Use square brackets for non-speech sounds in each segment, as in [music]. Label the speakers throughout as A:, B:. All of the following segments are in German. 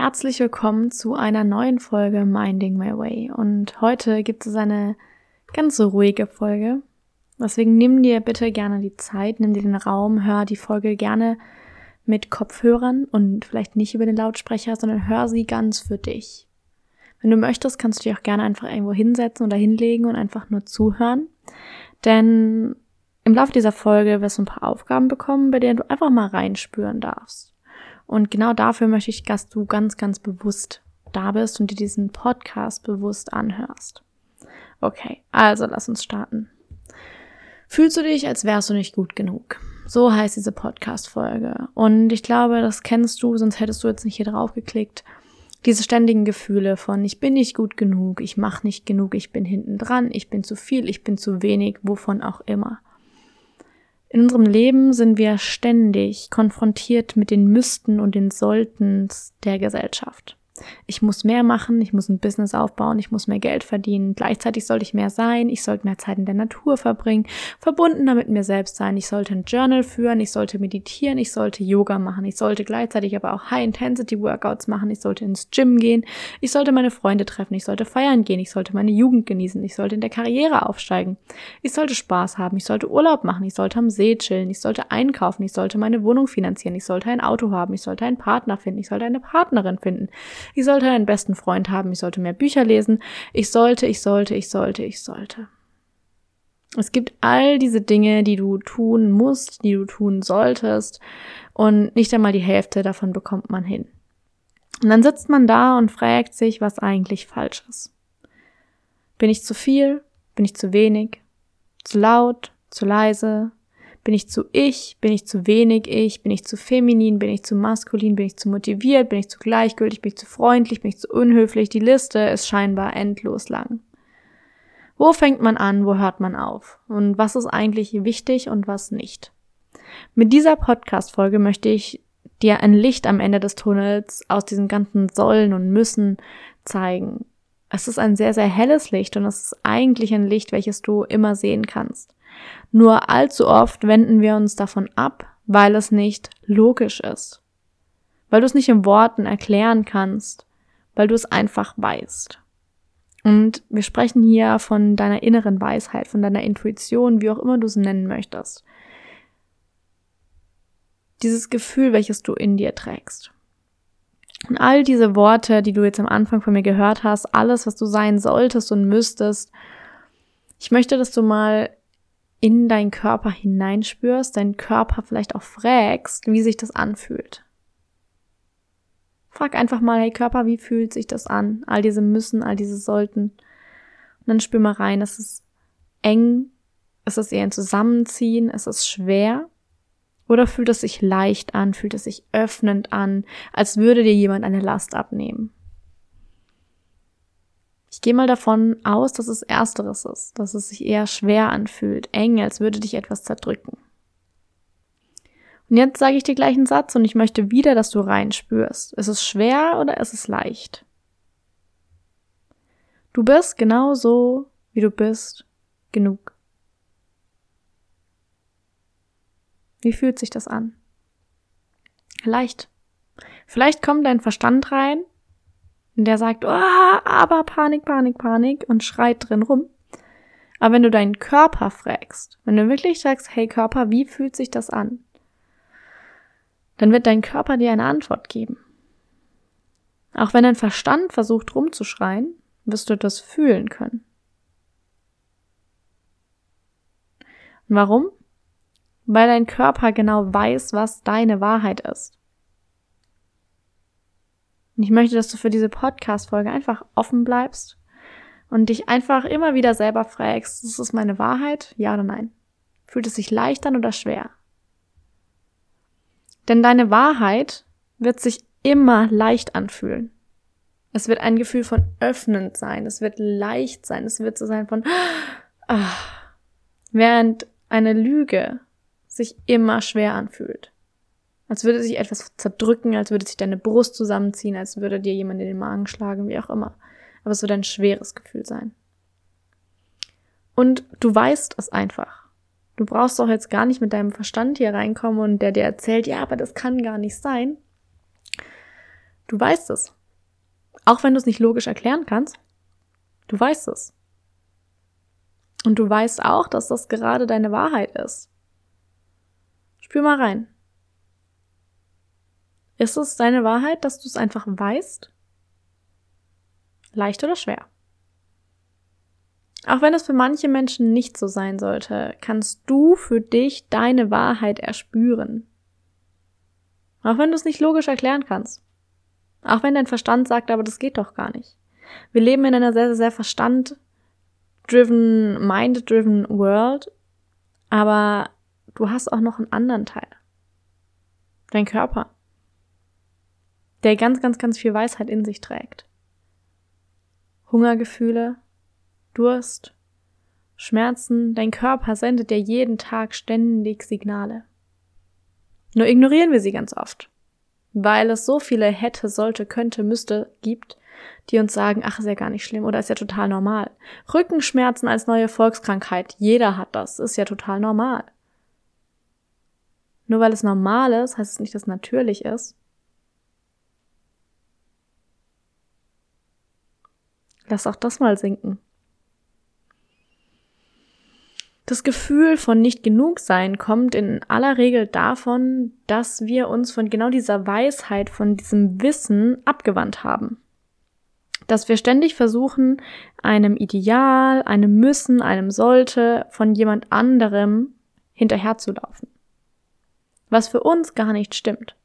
A: Herzlich willkommen zu einer neuen Folge Minding My Way. Und heute gibt es eine ganz ruhige Folge. Deswegen nimm dir bitte gerne die Zeit, nimm dir den Raum, hör die Folge gerne mit Kopfhörern und vielleicht nicht über den Lautsprecher, sondern hör sie ganz für dich. Wenn du möchtest, kannst du dich auch gerne einfach irgendwo hinsetzen oder hinlegen und einfach nur zuhören. Denn im Laufe dieser Folge wirst du ein paar Aufgaben bekommen, bei denen du einfach mal reinspüren darfst. Und genau dafür möchte ich, dass du ganz, ganz bewusst da bist und dir diesen Podcast bewusst anhörst. Okay, also lass uns starten. Fühlst du dich, als wärst du nicht gut genug? So heißt diese Podcast-Folge. Und ich glaube, das kennst du, sonst hättest du jetzt nicht hier drauf geklickt. Diese ständigen Gefühle von ich bin nicht gut genug, ich mache nicht genug, ich bin hinten dran, ich bin zu viel, ich bin zu wenig, wovon auch immer. In unserem Leben sind wir ständig konfrontiert mit den Müssten und den Solltens der Gesellschaft ich muss mehr machen, ich muss ein Business aufbauen, ich muss mehr Geld verdienen, gleichzeitig sollte ich mehr sein, ich sollte mehr Zeit in der Natur verbringen, verbundener mit mir selbst sein, ich sollte ein Journal führen, ich sollte meditieren, ich sollte Yoga machen, ich sollte gleichzeitig aber auch High-Intensity-Workouts machen, ich sollte ins Gym gehen, ich sollte meine Freunde treffen, ich sollte feiern gehen, ich sollte meine Jugend genießen, ich sollte in der Karriere aufsteigen, ich sollte Spaß haben, ich sollte Urlaub machen, ich sollte am See chillen, ich sollte einkaufen, ich sollte meine Wohnung finanzieren, ich sollte ein Auto haben, ich sollte einen Partner finden, ich sollte eine Partnerin finden, ich sollte einen besten Freund haben, ich sollte mehr Bücher lesen, ich sollte, ich sollte, ich sollte, ich sollte. Es gibt all diese Dinge, die du tun musst, die du tun solltest und nicht einmal die Hälfte davon bekommt man hin. Und dann sitzt man da und fragt sich, was eigentlich falsch ist. Bin ich zu viel? Bin ich zu wenig? Zu laut? Zu leise? Bin ich zu ich? Bin ich zu wenig ich? Bin ich zu feminin? Bin ich zu maskulin? Bin ich zu motiviert? Bin ich zu gleichgültig? Bin ich zu freundlich? Bin ich zu unhöflich? Die Liste ist scheinbar endlos lang. Wo fängt man an? Wo hört man auf? Und was ist eigentlich wichtig und was nicht? Mit dieser Podcast-Folge möchte ich dir ein Licht am Ende des Tunnels aus diesen ganzen Sollen und Müssen zeigen. Es ist ein sehr, sehr helles Licht und es ist eigentlich ein Licht, welches du immer sehen kannst. Nur allzu oft wenden wir uns davon ab, weil es nicht logisch ist. Weil du es nicht in Worten erklären kannst, weil du es einfach weißt. Und wir sprechen hier von deiner inneren Weisheit, von deiner Intuition, wie auch immer du es nennen möchtest. Dieses Gefühl, welches du in dir trägst. Und all diese Worte, die du jetzt am Anfang von mir gehört hast, alles, was du sein solltest und müsstest, ich möchte, dass du mal in deinen Körper hineinspürst, deinen Körper vielleicht auch fragst, wie sich das anfühlt. Frag einfach mal, hey Körper, wie fühlt sich das an? All diese müssen, all diese sollten. Und dann spür mal rein, ist es eng? Ist es eher ein Zusammenziehen? Ist es schwer? Oder fühlt es sich leicht an? Fühlt es sich öffnend an? Als würde dir jemand eine Last abnehmen? Ich gehe mal davon aus, dass es ersteres ist, dass es sich eher schwer anfühlt, eng, als würde dich etwas zerdrücken. Und jetzt sage ich dir gleich einen Satz und ich möchte wieder, dass du reinspürst. Ist es schwer oder ist es leicht? Du bist genau so, wie du bist, genug. Wie fühlt sich das an? Leicht. Vielleicht kommt dein Verstand rein und der sagt, oh, aber Panik, Panik, Panik und schreit drin rum. Aber wenn du deinen Körper fragst, wenn du wirklich sagst, hey Körper, wie fühlt sich das an? Dann wird dein Körper dir eine Antwort geben. Auch wenn dein Verstand versucht rumzuschreien, wirst du das fühlen können. Warum? Weil dein Körper genau weiß, was deine Wahrheit ist. Und ich möchte, dass du für diese Podcast-Folge einfach offen bleibst und dich einfach immer wieder selber fragst, ist es meine Wahrheit? Ja oder nein? Fühlt es sich leicht an oder schwer? Denn deine Wahrheit wird sich immer leicht anfühlen. Es wird ein Gefühl von öffnend sein. Es wird leicht sein. Es wird so sein von, ah, während eine Lüge sich immer schwer anfühlt. Als würde sich etwas zerdrücken, als würde sich deine Brust zusammenziehen, als würde dir jemand in den Magen schlagen, wie auch immer. Aber es wird ein schweres Gefühl sein. Und du weißt es einfach. Du brauchst doch jetzt gar nicht mit deinem Verstand hier reinkommen und der dir erzählt, ja, aber das kann gar nicht sein. Du weißt es. Auch wenn du es nicht logisch erklären kannst, du weißt es. Und du weißt auch, dass das gerade deine Wahrheit ist. Spür mal rein. Ist es deine Wahrheit, dass du es einfach weißt? Leicht oder schwer? Auch wenn es für manche Menschen nicht so sein sollte, kannst du für dich deine Wahrheit erspüren. Auch wenn du es nicht logisch erklären kannst. Auch wenn dein Verstand sagt, aber das geht doch gar nicht. Wir leben in einer sehr, sehr verstand-driven, mind-driven World, aber du hast auch noch einen anderen Teil. Dein Körper. Der ganz, ganz, ganz viel Weisheit in sich trägt. Hungergefühle, Durst, Schmerzen, dein Körper sendet dir jeden Tag ständig Signale. Nur ignorieren wir sie ganz oft, weil es so viele hätte, sollte, könnte, müsste gibt, die uns sagen, ach, ist ja gar nicht schlimm oder ist ja total normal. Rückenschmerzen als neue Volkskrankheit, jeder hat das, ist ja total normal. Nur weil es normal ist, heißt es nicht, dass es natürlich ist. Lass auch das mal sinken. Das Gefühl von nicht genug sein kommt in aller Regel davon, dass wir uns von genau dieser Weisheit, von diesem Wissen abgewandt haben. Dass wir ständig versuchen, einem Ideal, einem Müssen, einem Sollte von jemand anderem hinterherzulaufen. Was für uns gar nicht stimmt.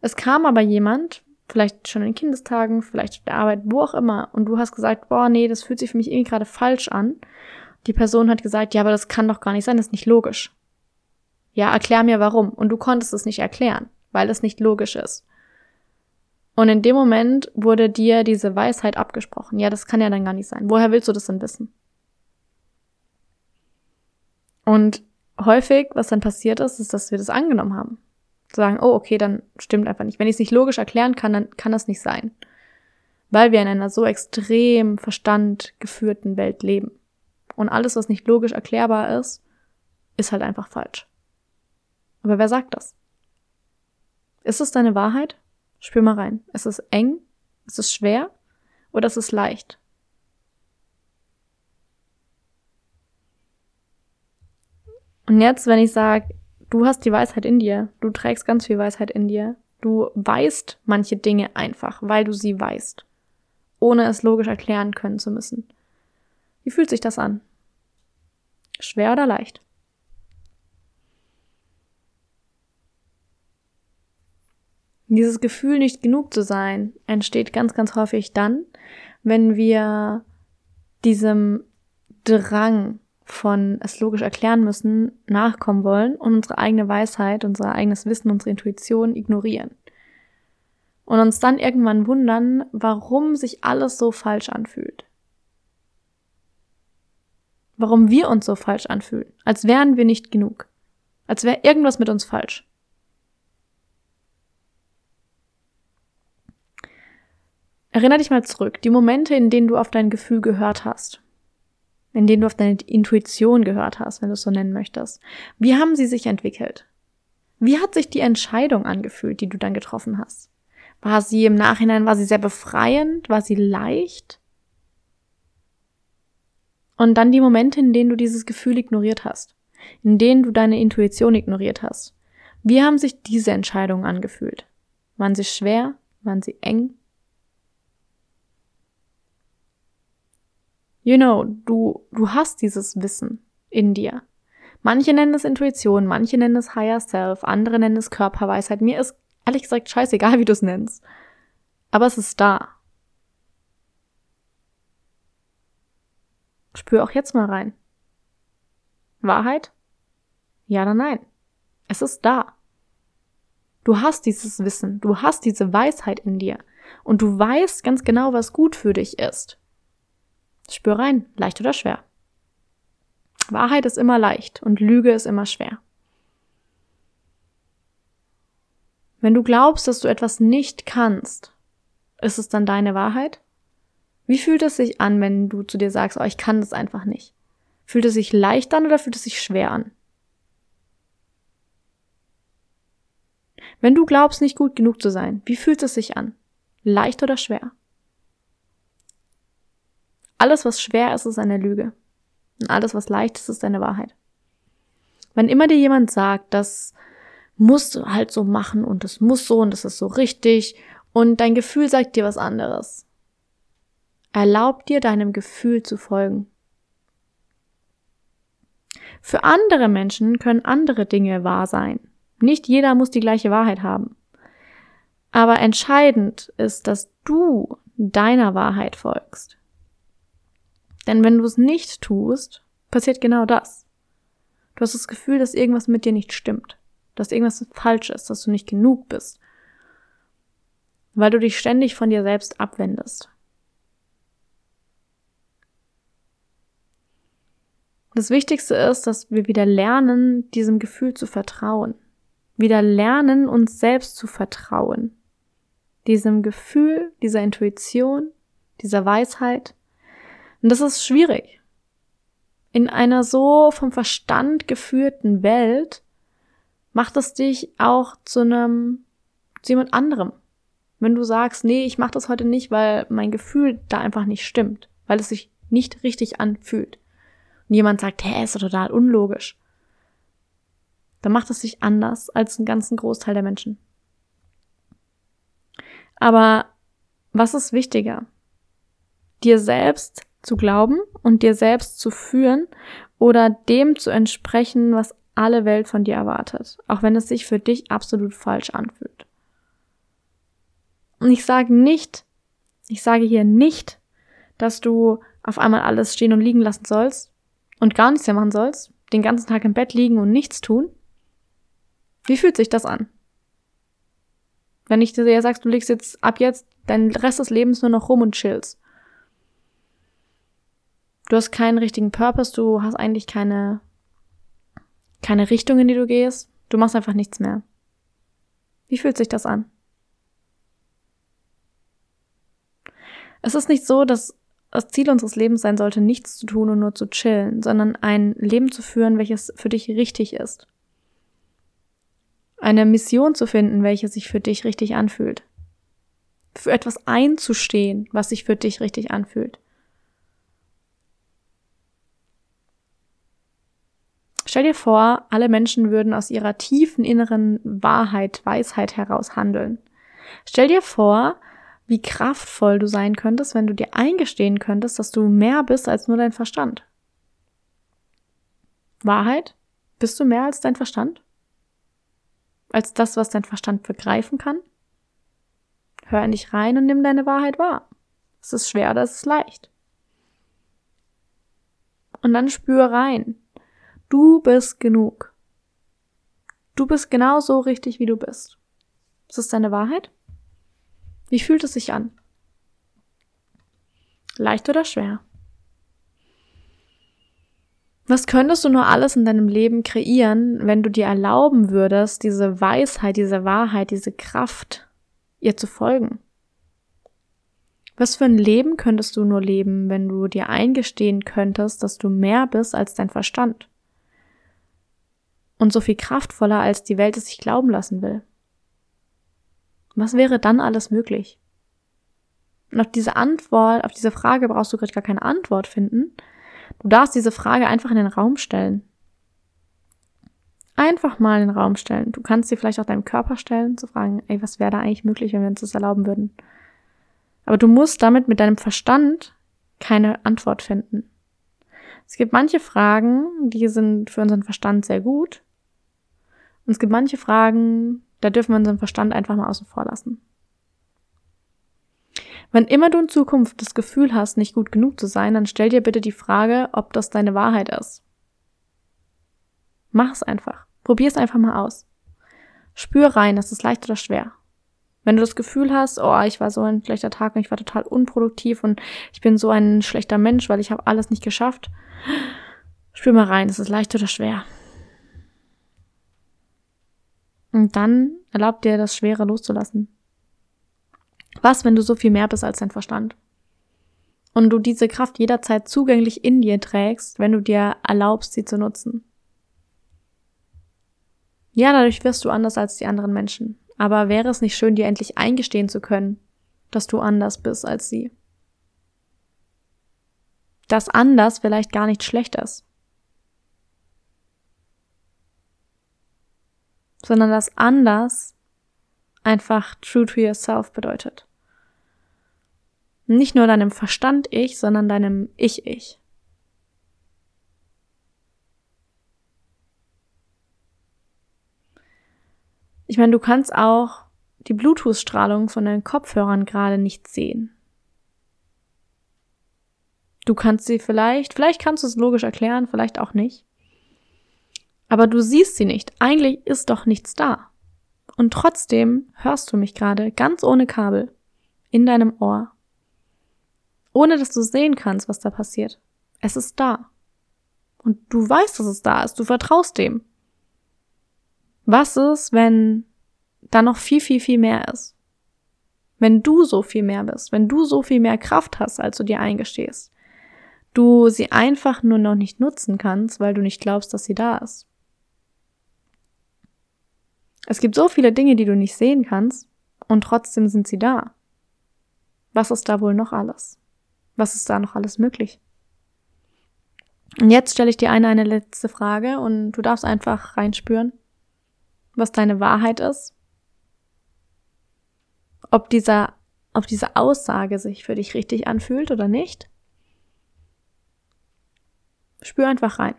A: Es kam aber jemand, vielleicht schon in Kindestagen, vielleicht der Arbeit, wo auch immer, und du hast gesagt, boah, nee, das fühlt sich für mich irgendwie gerade falsch an. Die Person hat gesagt, ja, aber das kann doch gar nicht sein, das ist nicht logisch. Ja, erklär mir warum. Und du konntest es nicht erklären, weil es nicht logisch ist. Und in dem Moment wurde dir diese Weisheit abgesprochen. Ja, das kann ja dann gar nicht sein. Woher willst du das denn wissen? Und häufig, was dann passiert ist, ist, dass wir das angenommen haben. Sagen, oh, okay, dann stimmt einfach nicht. Wenn ich es nicht logisch erklären kann, dann kann das nicht sein. Weil wir in einer so extrem Verstand geführten Welt leben. Und alles, was nicht logisch erklärbar ist, ist halt einfach falsch. Aber wer sagt das? Ist es deine Wahrheit? Spür mal rein. Ist es eng? Ist es schwer? Oder ist es leicht? Und jetzt, wenn ich sage, du hast die Weisheit in dir, du trägst ganz viel Weisheit in dir, du weißt manche Dinge einfach, weil du sie weißt, ohne es logisch erklären können zu müssen. Wie fühlt sich das an? Schwer oder leicht? Dieses Gefühl, nicht genug zu sein, entsteht ganz, ganz häufig dann, wenn wir diesem Drang von es logisch erklären müssen, nachkommen wollen und unsere eigene Weisheit, unser eigenes Wissen, unsere Intuition ignorieren. Und uns dann irgendwann wundern, warum sich alles so falsch anfühlt warum wir uns so falsch anfühlen, als wären wir nicht genug, als wäre irgendwas mit uns falsch. Erinner dich mal zurück, die Momente, in denen du auf dein Gefühl gehört hast, in denen du auf deine Intuition gehört hast, wenn du es so nennen möchtest. Wie haben sie sich entwickelt? Wie hat sich die Entscheidung angefühlt, die du dann getroffen hast? War sie im Nachhinein, war sie sehr befreiend? War sie leicht? Und dann die Momente, in denen du dieses Gefühl ignoriert hast, in denen du deine Intuition ignoriert hast. Wie haben sich diese Entscheidungen angefühlt? Waren sie schwer? Waren sie eng? You know, du, du hast dieses Wissen. in dir. Manche nennen es Intuition, manche nennen es Higher Self, andere nennen es Körperweisheit. Mir ist ehrlich gesagt scheißegal, [laughs] wie du es nennst. Aber es ist da. Spür auch jetzt mal rein. Wahrheit? Ja oder nein? Es ist da. Du hast dieses Wissen, du hast diese Weisheit in dir und du weißt ganz genau, was gut für dich ist. Spür rein, leicht oder schwer. Wahrheit ist immer leicht und Lüge ist immer schwer. Wenn du glaubst, dass du etwas nicht kannst, ist es dann deine Wahrheit? Wie fühlt es sich an, wenn du zu dir sagst, oh, ich kann das einfach nicht? Fühlt es sich leicht an oder fühlt es sich schwer an? Wenn du glaubst, nicht gut genug zu sein, wie fühlt es sich an? Leicht oder schwer? Alles, was schwer ist, ist eine Lüge. Und alles, was leicht ist, ist eine Wahrheit. Wenn immer dir jemand sagt, das musst du halt so machen und das muss so und das ist so richtig und dein Gefühl sagt dir was anderes, erlaub dir deinem Gefühl zu folgen. Für andere Menschen können andere Dinge wahr sein. Nicht jeder muss die gleiche Wahrheit haben. Aber entscheidend ist, dass du deiner Wahrheit folgst. Denn wenn du es nicht tust, passiert genau das. Du hast das Gefühl, dass irgendwas mit dir nicht stimmt, dass irgendwas falsch ist, dass du nicht genug bist, weil du dich ständig von dir selbst abwendest. Das Wichtigste ist, dass wir wieder lernen, diesem Gefühl zu vertrauen. Wieder lernen, uns selbst zu vertrauen. Diesem Gefühl, dieser Intuition, dieser Weisheit. Und das ist schwierig. In einer so vom Verstand geführten Welt macht es dich auch zu einem, zu jemand anderem. Wenn du sagst, nee, ich mach das heute nicht, weil mein Gefühl da einfach nicht stimmt, weil es sich nicht richtig anfühlt und jemand sagt, hä, ist total unlogisch, dann macht es sich anders als einen ganzen Großteil der Menschen. Aber was ist wichtiger? Dir selbst zu glauben und dir selbst zu führen oder dem zu entsprechen, was alle Welt von dir erwartet, auch wenn es sich für dich absolut falsch anfühlt. Und ich sage nicht, ich sage hier nicht, dass du auf einmal alles stehen und liegen lassen sollst und gar nichts mehr machen sollst, den ganzen Tag im Bett liegen und nichts tun, wie fühlt sich das an? Wenn ich dir sagst, du legst jetzt ab jetzt deinen Rest des Lebens nur noch rum und chillst. Du hast keinen richtigen Purpose, du hast eigentlich keine, keine Richtung, in die du gehst. Du machst einfach nichts mehr. Wie fühlt sich das an? Es ist nicht so, dass das Ziel unseres Lebens sein sollte, nichts zu tun und nur zu chillen, sondern ein Leben zu führen, welches für dich richtig ist. Eine Mission zu finden, welche sich für dich richtig anfühlt. Für etwas einzustehen, was sich für dich richtig anfühlt. Stell dir vor, alle Menschen würden aus ihrer tiefen inneren Wahrheit, Weisheit heraus handeln. Stell dir vor, wie kraftvoll du sein könntest, wenn du dir eingestehen könntest, dass du mehr bist als nur dein Verstand. Wahrheit? Bist du mehr als dein Verstand? Als das, was dein Verstand begreifen kann? Hör in dich rein und nimm deine Wahrheit wahr. Es ist schwer oder es ist leicht. Und dann spür rein. Du bist genug. Du bist genau so richtig, wie du bist. Ist das deine Wahrheit? Wie fühlt es sich an? Leicht oder schwer? Was könntest du nur alles in deinem Leben kreieren, wenn du dir erlauben würdest, diese Weisheit, diese Wahrheit, diese Kraft ihr zu folgen? Was für ein Leben könntest du nur leben, wenn du dir eingestehen könntest, dass du mehr bist als dein Verstand? Und so viel kraftvoller, als die Welt es sich glauben lassen will. Was wäre dann alles möglich? Und auf diese Antwort, auf diese Frage brauchst du gerade gar keine Antwort finden. Du darfst diese Frage einfach in den Raum stellen. Einfach mal in den Raum stellen. Du kannst sie vielleicht auch deinem Körper stellen, zu fragen, ey, was wäre da eigentlich möglich, wenn wir uns das erlauben würden? Aber du musst damit mit deinem Verstand keine Antwort finden, Es gibt manche Fragen, die sind für unseren Verstand sehr gut. Und es gibt manche Fragen, da dürfen wir unseren Verstand einfach mal außen vor lassen. Wenn immer du in Zukunft das Gefühl hast, nicht gut genug zu sein, dann stell dir bitte die Frage, ob das deine Wahrheit ist. Mach es einfach. Probier es einfach mal aus. Spür rein, ist es leicht oder schwer. Wenn du das Gefühl hast, oh, ich war so ein schlechter Tag und ich war total unproduktiv und ich bin so ein schlechter Mensch, weil ich habe alles nicht geschafft, spür mal rein, ist es leicht oder schwer. Und dann erlaubt dir das Schwere loszulassen. Was, wenn du so viel mehr bist als dein Verstand? Und du diese Kraft jederzeit zugänglich in dir trägst, wenn du dir erlaubst, sie zu nutzen. Ja, dadurch wirst du anders als die anderen Menschen. Aber wäre es nicht schön, dir endlich eingestehen zu können, dass du anders bist als sie? Dass anders vielleicht gar nicht schlecht ist. Sondern dass anders einfach true to yourself bedeutet. Nicht nur deinem Verstand ich, sondern deinem Ich ich. Ich meine, du kannst auch die Bluetooth-Strahlung von deinen Kopfhörern gerade nicht sehen. Du kannst sie vielleicht, vielleicht kannst du es logisch erklären, vielleicht auch nicht. Aber du siehst sie nicht. Eigentlich ist doch nichts da. Und trotzdem hörst du mich gerade ganz ohne Kabel in deinem Ohr ohne dass du sehen kannst, was da passiert. Es ist da. Und du weißt, dass es da ist. Du vertraust dem. Was ist, wenn da noch viel, viel, viel mehr ist? Wenn du so viel mehr bist, wenn du so viel mehr Kraft hast, als du dir eingestehst, du sie einfach nur noch nicht nutzen kannst, weil du nicht glaubst, dass sie da ist. Es gibt so viele Dinge, die du nicht sehen kannst, und trotzdem sind sie da. Was ist da wohl noch alles? Was ist da noch alles möglich? Und jetzt stelle ich dir eine, eine letzte Frage und du darfst einfach reinspüren, was deine Wahrheit ist. Ob dieser, ob diese Aussage sich für dich richtig anfühlt oder nicht. Spür einfach rein.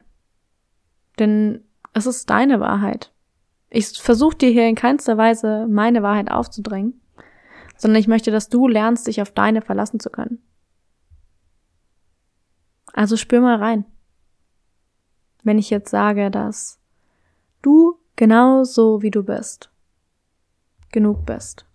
A: Denn es ist deine Wahrheit. Ich versuche dir hier in keinster Weise meine Wahrheit aufzudrängen, sondern ich möchte, dass du lernst, dich auf deine verlassen zu können. Also spür mal rein. Wenn ich jetzt sage, dass du genauso wie du bist, genug bist.